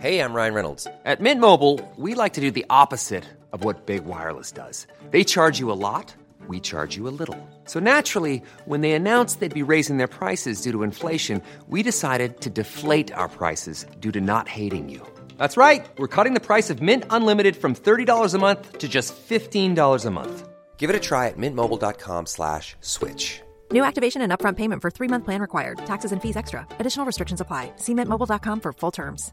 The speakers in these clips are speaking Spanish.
Hey, I'm Ryan Reynolds. At Mint Mobile, we like to do the opposite of what Big Wireless does. They charge you a lot, we charge you a little. So naturally, when they announced they'd be raising their prices due to inflation, we decided to deflate our prices due to not hating you. That's right. We're cutting the price of Mint Unlimited from $30 a month to just $15 a month. Give it a try at mintmobile.com slash switch. New activation and upfront payment for three month plan required. Taxes and fees extra. Additional restrictions apply. See mintmobile.com for full terms.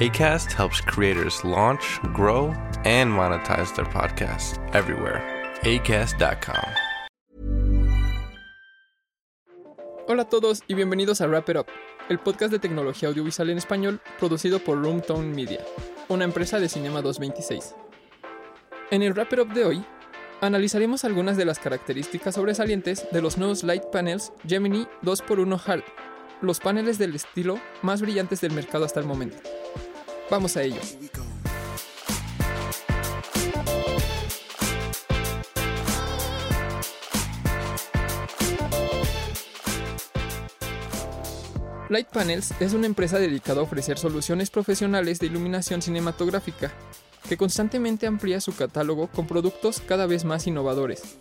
ACAST helps creators launch, grow, and monetize their podcasts everywhere. ACAST.com. Hola a todos y bienvenidos a Wrap It Up, el podcast de tecnología audiovisual en español producido por Roomtone Media, una empresa de Cinema 226. En el Wrap It Up de hoy, analizaremos algunas de las características sobresalientes de los nuevos Light Panels Gemini 2x1 Hard, los paneles del estilo más brillantes del mercado hasta el momento. Vamos a ello. Light Panels es una empresa dedicada a ofrecer soluciones profesionales de iluminación cinematográfica, que constantemente amplía su catálogo con productos cada vez más innovadores.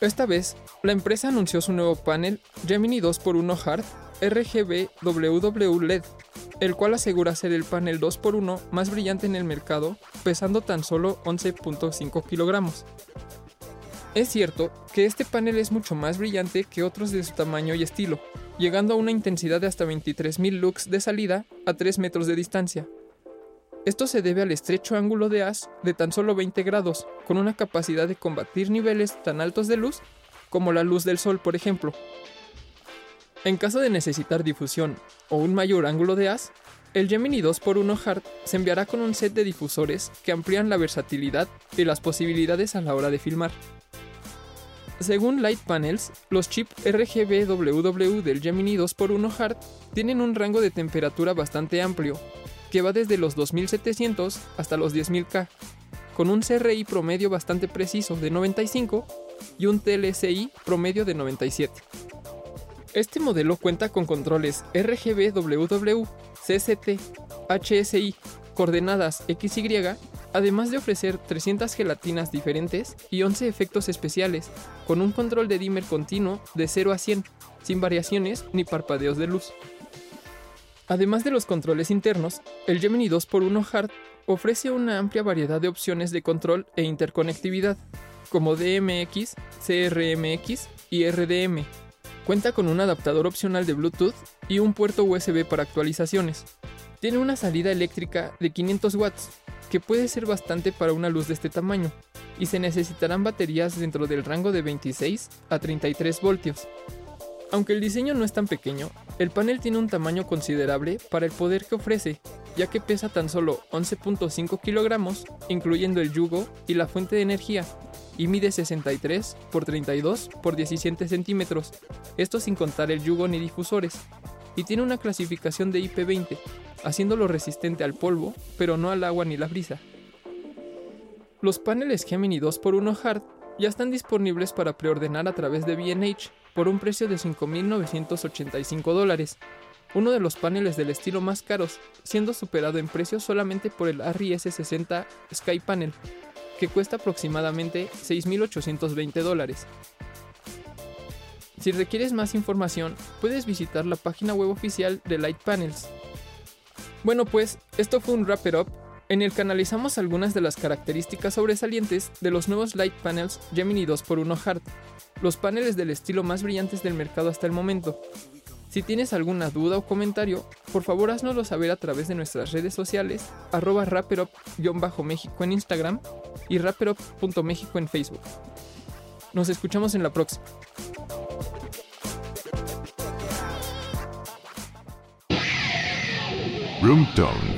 Esta vez, la empresa anunció su nuevo panel Gemini 2x1 Hard RGB WW LED, el cual asegura ser el panel 2x1 más brillante en el mercado, pesando tan solo 11.5 kilogramos. Es cierto que este panel es mucho más brillante que otros de su tamaño y estilo, llegando a una intensidad de hasta 23.000 lux de salida a 3 metros de distancia. Esto se debe al estrecho ángulo de haz de tan solo 20 grados, con una capacidad de combatir niveles tan altos de luz como la luz del sol, por ejemplo. En caso de necesitar difusión o un mayor ángulo de haz, el Gemini 2x1 Hard se enviará con un set de difusores que amplían la versatilidad y las posibilidades a la hora de filmar. Según Light Panels, los chips RGB-WW del Gemini 2x1 Hard tienen un rango de temperatura bastante amplio, que va desde los 2700 hasta los 10000K, con un CRI promedio bastante preciso de 95 y un TLCI promedio de 97. Este modelo cuenta con controles RGB-WW, CCT, HSI, coordenadas XY, además de ofrecer 300 gelatinas diferentes y 11 efectos especiales, con un control de dimmer continuo de 0 a 100, sin variaciones ni parpadeos de luz. Además de los controles internos, el Gemini 2x1 Hard ofrece una amplia variedad de opciones de control e interconectividad, como DMX, CRMX y RDM. Cuenta con un adaptador opcional de Bluetooth y un puerto USB para actualizaciones. Tiene una salida eléctrica de 500 watts, que puede ser bastante para una luz de este tamaño, y se necesitarán baterías dentro del rango de 26 a 33 voltios. Aunque el diseño no es tan pequeño, el panel tiene un tamaño considerable para el poder que ofrece, ya que pesa tan solo 11.5 kilogramos, incluyendo el yugo y la fuente de energía, y mide 63 por 32 por 17 centímetros, esto sin contar el yugo ni difusores, y tiene una clasificación de IP20, haciéndolo resistente al polvo, pero no al agua ni la brisa. Los paneles Gemini 2x1 Hard ya están disponibles para preordenar a través de BH por un precio de 5.985 dólares, uno de los paneles del estilo más caros, siendo superado en precio solamente por el Arri S60 Sky Panel, que cuesta aproximadamente 6.820 dólares. Si requieres más información, puedes visitar la página web oficial de Light Panels. Bueno pues, esto fue un Wrap It Up en el que analizamos algunas de las características sobresalientes de los nuevos Light Panels Gemini 2x1 Hard, los paneles del estilo más brillantes del mercado hasta el momento. Si tienes alguna duda o comentario, por favor haznoslo saber a través de nuestras redes sociales, arroba méxico en Instagram y rapperup.mexico en Facebook. Nos escuchamos en la próxima. Room.